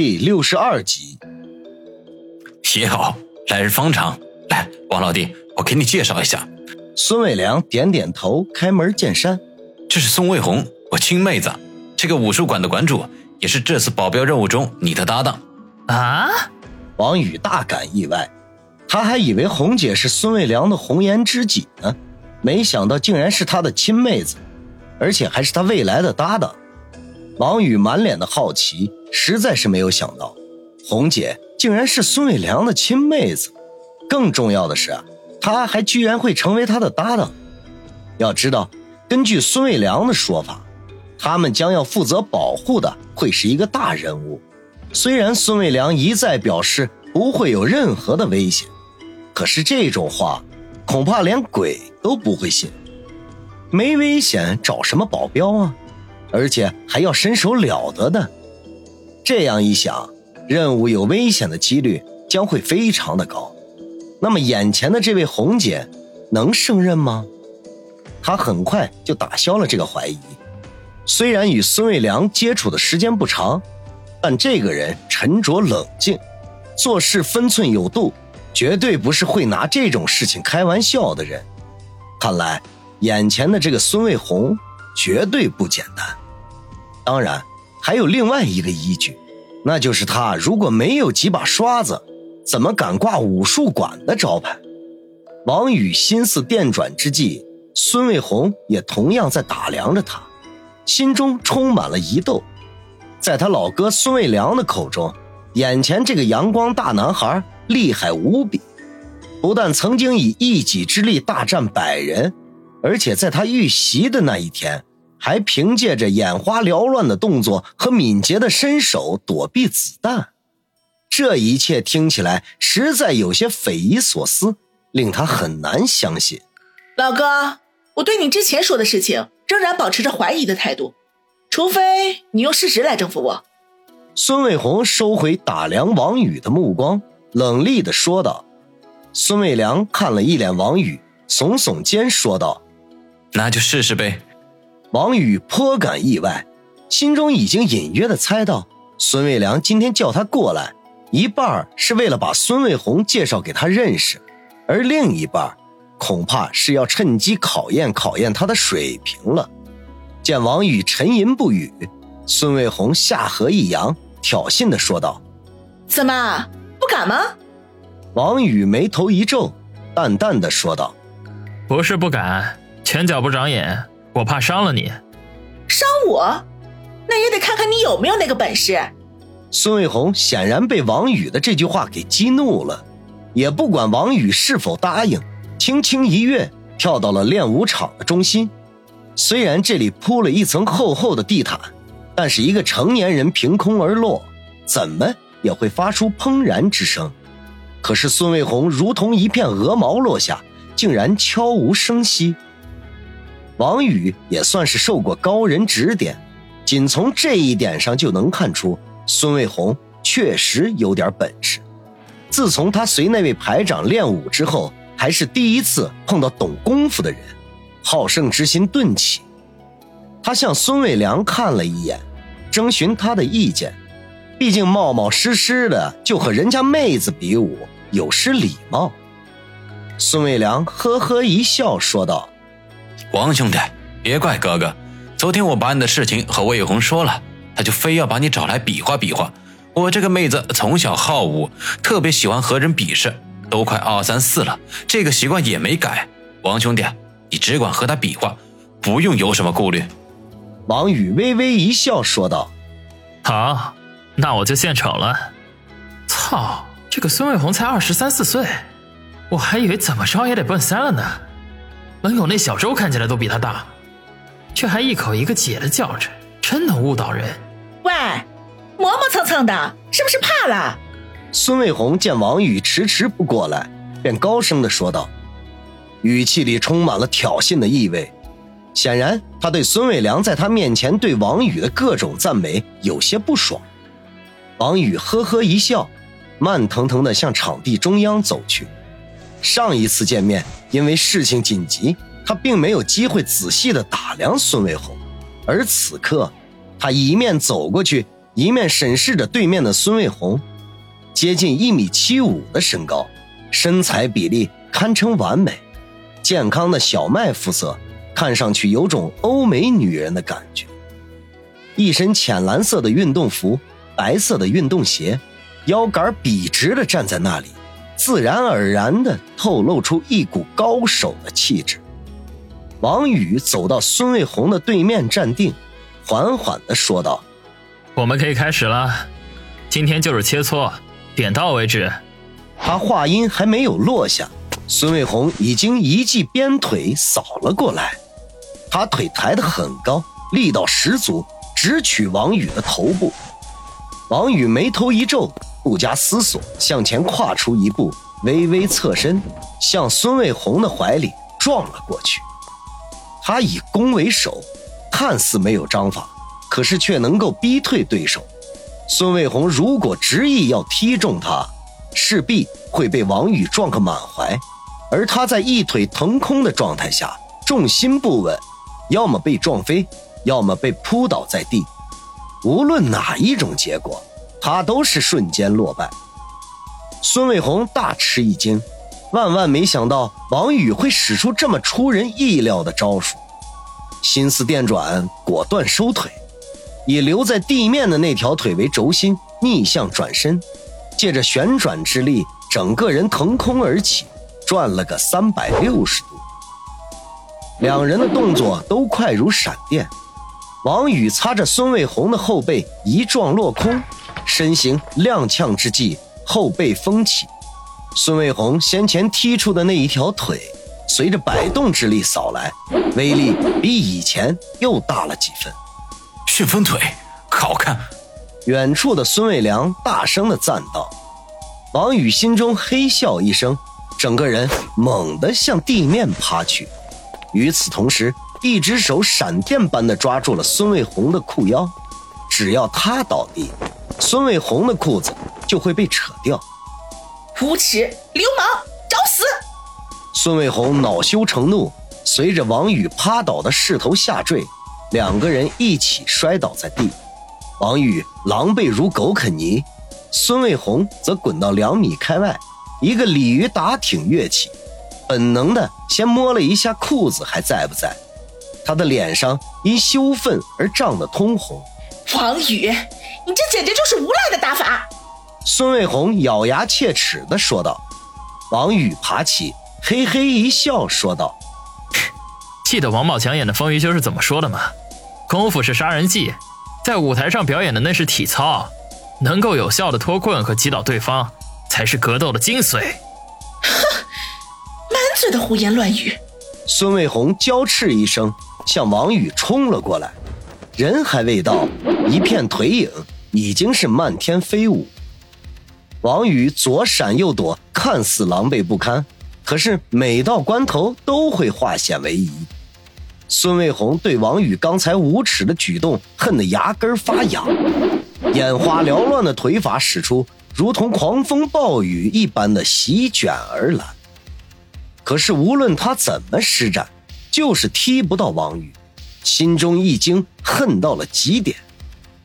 第六十二集，写好，来日方长。来，王老弟，我给你介绍一下。孙伟良点点头，开门见山：“这是孙卫红，我亲妹子。这个武术馆的馆主，也是这次保镖任务中你的搭档。”啊！王宇大感意外，他还以为红姐是孙卫良的红颜知己呢，没想到竟然是他的亲妹子，而且还是他未来的搭档。王宇满脸的好奇。实在是没有想到，红姐竟然是孙伟良的亲妹子。更重要的是，她还居然会成为他的搭档。要知道，根据孙伟良的说法，他们将要负责保护的会是一个大人物。虽然孙伟良一再表示不会有任何的危险，可是这种话恐怕连鬼都不会信。没危险找什么保镖啊？而且还要身手了得的。这样一想，任务有危险的几率将会非常的高。那么眼前的这位红姐能胜任吗？他很快就打消了这个怀疑。虽然与孙卫良接触的时间不长，但这个人沉着冷静，做事分寸有度，绝对不是会拿这种事情开玩笑的人。看来眼前的这个孙卫红绝对不简单。当然。还有另外一个依据，那就是他如果没有几把刷子，怎么敢挂武术馆的招牌？王宇心思电转之际，孙卫红也同样在打量着他，心中充满了疑窦。在他老哥孙卫良的口中，眼前这个阳光大男孩厉害无比，不但曾经以一己之力大战百人，而且在他遇袭的那一天。还凭借着眼花缭乱的动作和敏捷的身手躲避子弹，这一切听起来实在有些匪夷所思，令他很难相信。老哥，我对你之前说的事情仍然保持着怀疑的态度，除非你用事实来征服我。孙卫红收回打量王宇的目光，冷厉的说道。孙卫良看了一眼王宇，耸耸肩说道：“那就试试呗。”王宇颇感意外，心中已经隐约的猜到，孙卫良今天叫他过来，一半是为了把孙卫红介绍给他认识，而另一半，恐怕是要趁机考验考验他的水平了。见王宇沉吟不语，孙卫红下颌一扬，挑衅的说道：“怎么不敢吗？”王宇眉头一皱，淡淡的说道：“不是不敢，前脚不长眼。”我怕伤了你，伤我，那也得看看你有没有那个本事。孙卫红显然被王宇的这句话给激怒了，也不管王宇是否答应，轻轻一跃跳到了练武场的中心。虽然这里铺了一层厚厚的地毯，但是一个成年人凭空而落，怎么也会发出砰然之声。可是孙卫红如同一片鹅毛落下，竟然悄无声息。王宇也算是受过高人指点，仅从这一点上就能看出孙卫红确实有点本事。自从他随那位排长练武之后，还是第一次碰到懂功夫的人，好胜之心顿起。他向孙卫良看了一眼，征询他的意见。毕竟冒冒失失的就和人家妹子比武，有失礼貌。孙卫良呵呵一笑，说道。王兄弟，别怪哥哥。昨天我把你的事情和魏红说了，他就非要把你找来比划比划。我这个妹子从小好武，特别喜欢和人比试，都快二三四了，这个习惯也没改。王兄弟，你只管和他比划，不用有什么顾虑。王宇微微一笑，说道：“好，那我就献丑了。操，这个孙卫红才二十三四岁，我还以为怎么着也得奔三了呢。”门口那小周看起来都比他大，却还一口一个姐的叫着，真能误导人。喂，磨磨蹭蹭的，是不是怕了？孙卫红见王宇迟迟不过来，便高声的说道，语气里充满了挑衅的意味。显然，他对孙卫良在他面前对王宇的各种赞美有些不爽。王宇呵呵一笑，慢腾腾的向场地中央走去。上一次见面，因为事情紧急，他并没有机会仔细的打量孙卫红，而此刻，他一面走过去，一面审视着对面的孙卫红，接近一米七五的身高，身材比例堪称完美，健康的小麦肤色，看上去有种欧美女人的感觉。一身浅蓝色的运动服，白色的运动鞋，腰杆笔直的站在那里，自然而然的透露出一股高手的气质。王宇走到孙卫红的对面站定，缓缓的说道。我们可以开始了，今天就是切磋，点到为止。他话音还没有落下，孙卫红已经一记鞭腿扫了过来，他腿抬得很高，力道十足，直取王宇的头部。王宇眉头一皱，不加思索向前跨出一步，微微侧身，向孙卫红的怀里撞了过去。他以攻为守，看似没有章法。可是却能够逼退对手。孙卫红如果执意要踢中他，势必会被王宇撞个满怀。而他在一腿腾空的状态下，重心不稳，要么被撞飞，要么被扑倒在地。无论哪一种结果，他都是瞬间落败。孙卫红大吃一惊，万万没想到王宇会使出这么出人意料的招数，心思电转，果断收腿。以留在地面的那条腿为轴心，逆向转身，借着旋转之力，整个人腾空而起，转了个三百六十度。两人的动作都快如闪电。王宇擦着孙卫红的后背一撞落空，身形踉跄之际，后背风起。孙卫红先前踢出的那一条腿，随着摆动之力扫来，威力比以前又大了几分。旋风腿，好看！远处的孙卫良大声的赞道。王宇心中嘿笑一声，整个人猛地向地面趴去。与此同时，一只手闪电般的抓住了孙卫红的裤腰。只要他倒地，孙卫红的裤子就会被扯掉。无耻流氓，找死！孙卫红恼羞成怒，随着王宇趴倒的势头下坠。两个人一起摔倒在地，王宇狼狈如狗啃泥，孙卫红则滚到两米开外，一个鲤鱼打挺跃起，本能的先摸了一下裤子还在不在，他的脸上因羞愤而涨得通红。王宇，你这简直就是无赖的打法！孙卫红咬牙切齿的说道。王宇爬起，嘿嘿一笑，说道。记得王宝强演的《风云修》是怎么说的吗？功夫是杀人技，在舞台上表演的那是体操，能够有效的脱困和击倒对方，才是格斗的精髓。哼，满嘴的胡言乱语！孙卫红娇斥一声，向王宇冲了过来，人还未到，一片腿影已经是漫天飞舞。王宇左闪右躲，看似狼狈不堪，可是每到关头都会化险为夷。孙卫红对王宇刚才无耻的举动恨得牙根发痒，眼花缭乱的腿法使出，如同狂风暴雨一般的席卷而来。可是无论他怎么施展，就是踢不到王宇，心中一惊，恨到了极点。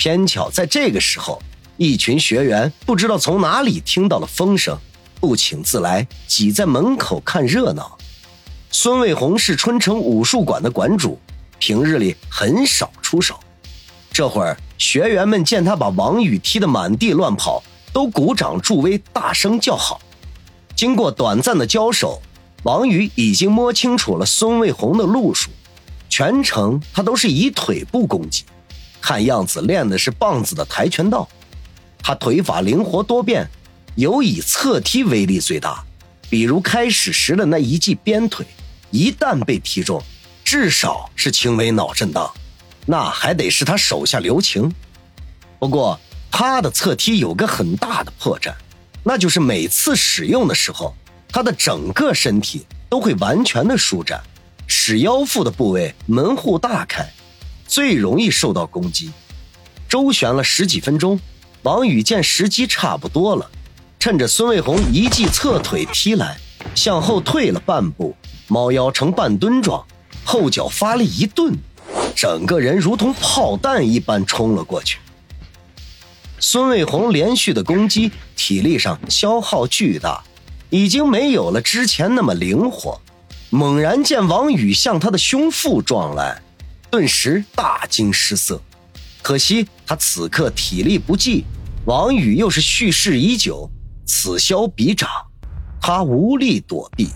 偏巧在这个时候，一群学员不知道从哪里听到了风声，不请自来，挤在门口看热闹。孙卫红是春城武术馆的馆主，平日里很少出手。这会儿学员们见他把王宇踢得满地乱跑，都鼓掌助威，大声叫好。经过短暂的交手，王宇已经摸清楚了孙卫红的路数，全程他都是以腿部攻击，看样子练的是棒子的跆拳道。他腿法灵活多变，尤以侧踢威力最大，比如开始时的那一记鞭腿。一旦被踢中，至少是轻微脑震荡，那还得是他手下留情。不过他的侧踢有个很大的破绽，那就是每次使用的时候，他的整个身体都会完全的舒展，使腰腹的部位门户大开，最容易受到攻击。周旋了十几分钟，王宇见时机差不多了，趁着孙卫红一记侧腿踢来，向后退了半步。猫腰成半蹲状，后脚发力一顿，整个人如同炮弹一般冲了过去。孙卫红连续的攻击，体力上消耗巨大，已经没有了之前那么灵活。猛然见王宇向他的胸腹撞来，顿时大惊失色。可惜他此刻体力不济，王宇又是蓄势已久，此消彼长，他无力躲避。